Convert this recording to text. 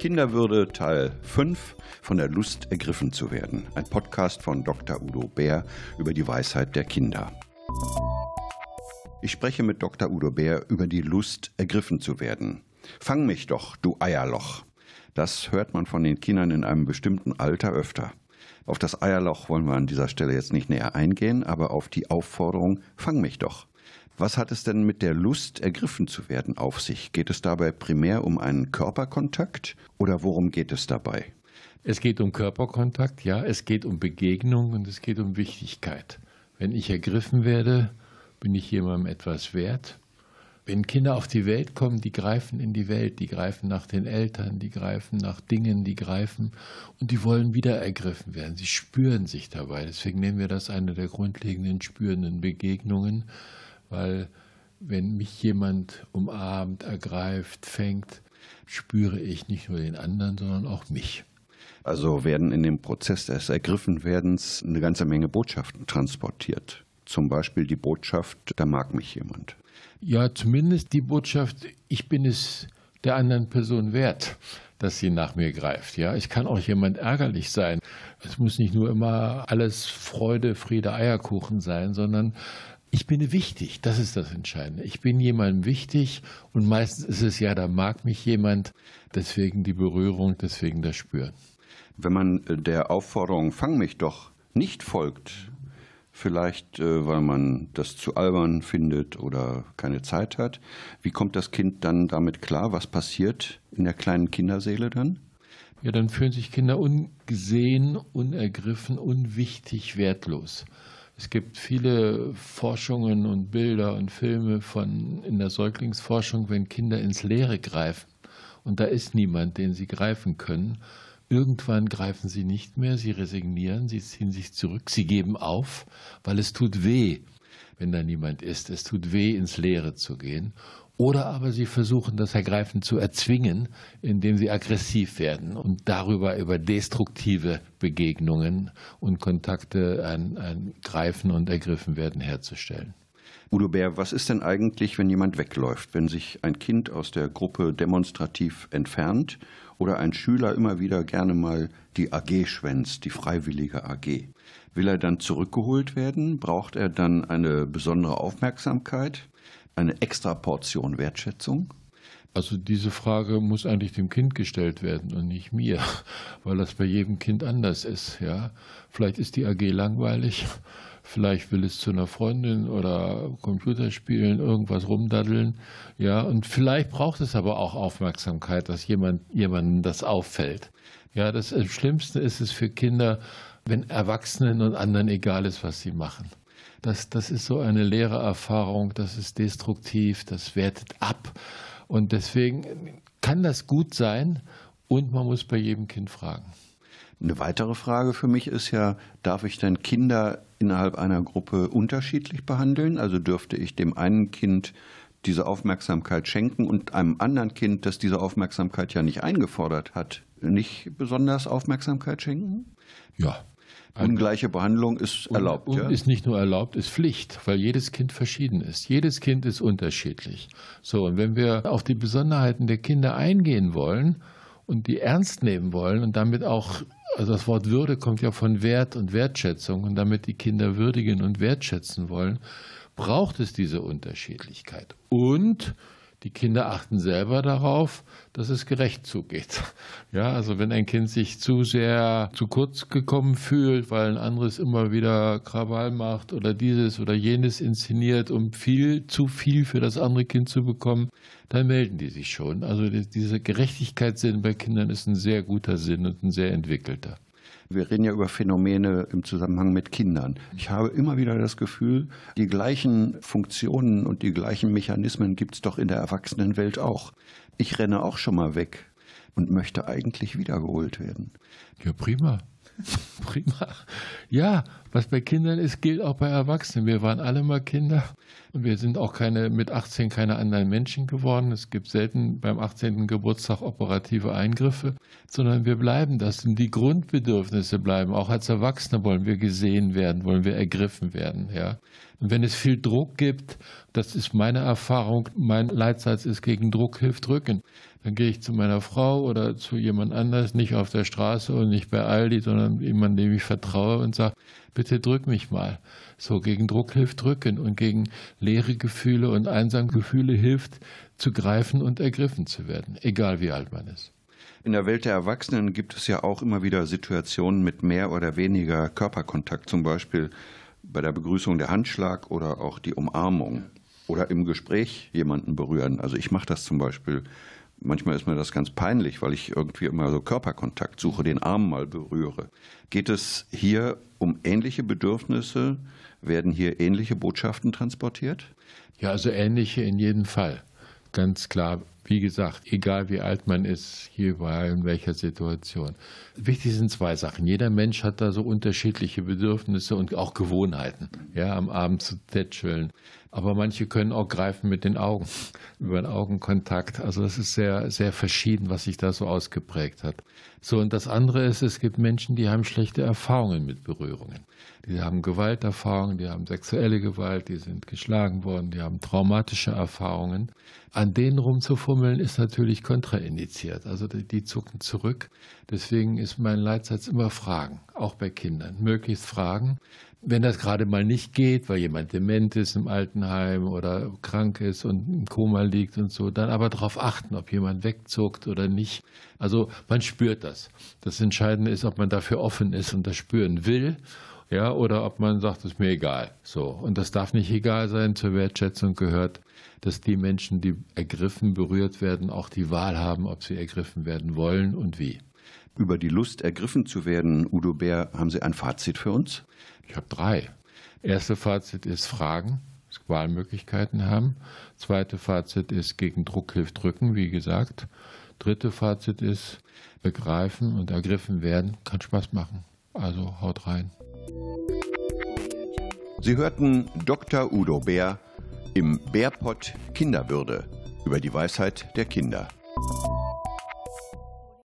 Kinderwürde Teil 5 von der Lust ergriffen zu werden. Ein Podcast von Dr. Udo Bär über die Weisheit der Kinder. Ich spreche mit Dr. Udo Bär über die Lust ergriffen zu werden. Fang mich doch, du Eierloch. Das hört man von den Kindern in einem bestimmten Alter öfter. Auf das Eierloch wollen wir an dieser Stelle jetzt nicht näher eingehen, aber auf die Aufforderung, fang mich doch. Was hat es denn mit der Lust, ergriffen zu werden, auf sich? Geht es dabei primär um einen Körperkontakt oder worum geht es dabei? Es geht um Körperkontakt, ja, es geht um Begegnung und es geht um Wichtigkeit. Wenn ich ergriffen werde, bin ich jemandem etwas wert. Wenn Kinder auf die Welt kommen, die greifen in die Welt, die greifen nach den Eltern, die greifen nach Dingen, die greifen und die wollen wieder ergriffen werden. Sie spüren sich dabei. Deswegen nennen wir das eine der grundlegenden spürenden Begegnungen weil wenn mich jemand umarmt, ergreift, fängt, spüre ich nicht nur den anderen, sondern auch mich. Also werden in dem Prozess des Ergriffenwerdens eine ganze Menge Botschaften transportiert. Zum Beispiel die Botschaft, da mag mich jemand. Ja, zumindest die Botschaft, ich bin es der anderen Person wert, dass sie nach mir greift. Ja, ich kann auch jemand ärgerlich sein. Es muss nicht nur immer alles Freude, Friede, Eierkuchen sein, sondern ich bin wichtig, das ist das Entscheidende. Ich bin jemandem wichtig und meistens ist es ja, da mag mich jemand, deswegen die Berührung, deswegen das Spüren. Wenn man äh, der Aufforderung, fang mich doch, nicht folgt, vielleicht äh, weil man das zu albern findet oder keine Zeit hat, wie kommt das Kind dann damit klar? Was passiert in der kleinen Kinderseele dann? Ja, dann fühlen sich Kinder ungesehen, unergriffen, unwichtig, wertlos. Es gibt viele Forschungen und Bilder und Filme von in der Säuglingsforschung, wenn Kinder ins Leere greifen und da ist niemand, den sie greifen können. Irgendwann greifen sie nicht mehr, sie resignieren, sie ziehen sich zurück, sie geben auf, weil es tut weh, wenn da niemand ist. Es tut weh, ins Leere zu gehen. Oder aber sie versuchen, das Ergreifen zu erzwingen, indem sie aggressiv werden und darüber über destruktive Begegnungen und Kontakte ein, ein Greifen und Ergriffen werden herzustellen. Udo Bär, was ist denn eigentlich, wenn jemand wegläuft, wenn sich ein Kind aus der Gruppe demonstrativ entfernt oder ein Schüler immer wieder gerne mal die AG schwänzt, die freiwillige AG? Will er dann zurückgeholt werden? Braucht er dann eine besondere Aufmerksamkeit? Eine extra Portion Wertschätzung? Also diese Frage muss eigentlich dem Kind gestellt werden und nicht mir, weil das bei jedem Kind anders ist. Ja, vielleicht ist die AG langweilig, vielleicht will es zu einer Freundin oder Computerspielen irgendwas rumdaddeln. Ja, und vielleicht braucht es aber auch Aufmerksamkeit, dass jemand jemandem das auffällt. Ja, das Schlimmste ist es für Kinder, wenn Erwachsenen und anderen egal ist, was sie machen. Das, das ist so eine leere Erfahrung, das ist destruktiv, das wertet ab. Und deswegen kann das gut sein und man muss bei jedem Kind fragen. Eine weitere Frage für mich ist ja, darf ich denn Kinder innerhalb einer Gruppe unterschiedlich behandeln? Also dürfte ich dem einen Kind diese Aufmerksamkeit schenken und einem anderen Kind, das diese Aufmerksamkeit ja nicht eingefordert hat, nicht besonders Aufmerksamkeit schenken? Ja, Ungleiche Behandlung ist erlaubt. Und, ja? Ist nicht nur erlaubt, ist Pflicht, weil jedes Kind verschieden ist. Jedes Kind ist unterschiedlich. So, und wenn wir auf die Besonderheiten der Kinder eingehen wollen und die ernst nehmen wollen und damit auch, also das Wort Würde kommt ja von Wert und Wertschätzung und damit die Kinder würdigen und wertschätzen wollen, braucht es diese Unterschiedlichkeit. Und die Kinder achten selber darauf, dass es gerecht zugeht. Ja, also wenn ein Kind sich zu sehr zu kurz gekommen fühlt, weil ein anderes immer wieder Krawall macht oder dieses oder jenes inszeniert, um viel, zu viel für das andere Kind zu bekommen, dann melden die sich schon. Also dieser Gerechtigkeitssinn bei Kindern ist ein sehr guter Sinn und ein sehr entwickelter. Wir reden ja über Phänomene im Zusammenhang mit Kindern. Ich habe immer wieder das Gefühl, die gleichen Funktionen und die gleichen Mechanismen gibt es doch in der Erwachsenenwelt auch. Ich renne auch schon mal weg und möchte eigentlich wiedergeholt werden. Ja, prima. Prima. Ja, was bei Kindern ist, gilt auch bei Erwachsenen. Wir waren alle mal Kinder und wir sind auch keine, mit 18 keine anderen Menschen geworden. Es gibt selten beim 18. Geburtstag operative Eingriffe, sondern wir bleiben das. Und die Grundbedürfnisse bleiben. Auch als Erwachsene wollen wir gesehen werden, wollen wir ergriffen werden, ja. Und wenn es viel Druck gibt, das ist meine Erfahrung, mein Leitsatz ist, gegen Druck hilft Rücken. Dann gehe ich zu meiner Frau oder zu jemand anders, nicht auf der Straße und nicht bei Aldi, sondern jemand, dem ich vertraue und sage, bitte drück mich mal. So gegen Druck hilft drücken und gegen leere Gefühle und einsame Gefühle hilft zu greifen und ergriffen zu werden, egal wie alt man ist. In der Welt der Erwachsenen gibt es ja auch immer wieder Situationen mit mehr oder weniger Körperkontakt, zum Beispiel bei der Begrüßung der Handschlag oder auch die Umarmung oder im Gespräch jemanden berühren. Also ich mache das zum Beispiel. Manchmal ist mir das ganz peinlich, weil ich irgendwie immer so Körperkontakt suche, den Arm mal berühre. Geht es hier um ähnliche Bedürfnisse? Werden hier ähnliche Botschaften transportiert? Ja, also ähnliche in jedem Fall. Ganz klar wie gesagt, egal wie alt man ist, hier war in welcher Situation. Wichtig sind zwei Sachen. Jeder Mensch hat da so unterschiedliche Bedürfnisse und auch Gewohnheiten. Ja, am Abend zu tätscheln. Aber manche können auch greifen mit den Augen, über den Augenkontakt. Also das ist sehr, sehr verschieden, was sich da so ausgeprägt hat. So, und das andere ist, es gibt Menschen, die haben schlechte Erfahrungen mit Berührungen. Die haben Gewalterfahrungen, die haben sexuelle Gewalt, die sind geschlagen worden, die haben traumatische Erfahrungen. An denen rumzufummeln ist natürlich kontraindiziert. Also die, die zucken zurück. Deswegen ist mein Leitsatz immer Fragen, auch bei Kindern. Möglichst Fragen. Wenn das gerade mal nicht geht, weil jemand dement ist im Altenheim oder krank ist und im Koma liegt und so, dann aber darauf achten, ob jemand wegzuckt oder nicht. Also man spürt das. Das Entscheidende ist, ob man dafür offen ist und das spüren will ja, oder ob man sagt, es ist mir egal. So. Und das darf nicht egal sein. Zur Wertschätzung gehört, dass die Menschen, die ergriffen, berührt werden, auch die Wahl haben, ob sie ergriffen werden wollen und wie. Über die Lust, ergriffen zu werden, Udo Bär, haben Sie ein Fazit für uns? Ich habe drei. Erste Fazit ist Fragen, Wahlmöglichkeiten haben. Zweite Fazit ist gegen Druck hilft drücken, wie gesagt. Dritte Fazit ist begreifen und ergriffen werden kann Spaß machen. Also haut rein. Sie hörten Dr. Udo Bär im Bärpott Kinderwürde über die Weisheit der Kinder.